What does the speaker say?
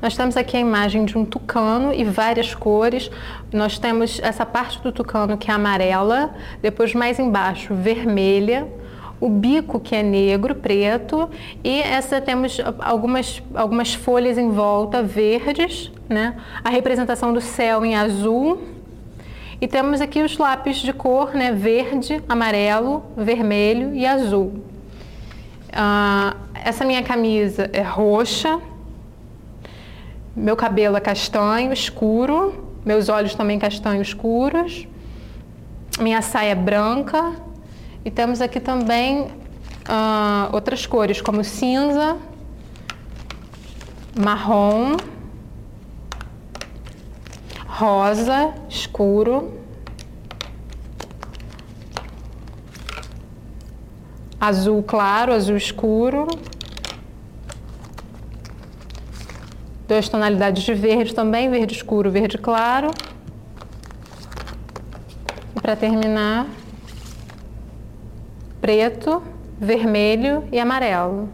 Nós temos aqui a imagem de um tucano e várias cores. Nós temos essa parte do tucano que é amarela, depois mais embaixo vermelha, o bico que é negro, preto, e essa temos algumas, algumas folhas em volta verdes, né? A representação do céu em azul. E temos aqui os lápis de cor, né? Verde, amarelo, vermelho e azul. Uh, essa minha camisa é roxa, meu cabelo é castanho escuro, meus olhos também castanho escuros, minha saia é branca e temos aqui também uh, outras cores como cinza, marrom, rosa escuro, azul claro, azul escuro, duas tonalidades de verde também, verde escuro, verde claro. E para terminar, preto, vermelho e amarelo.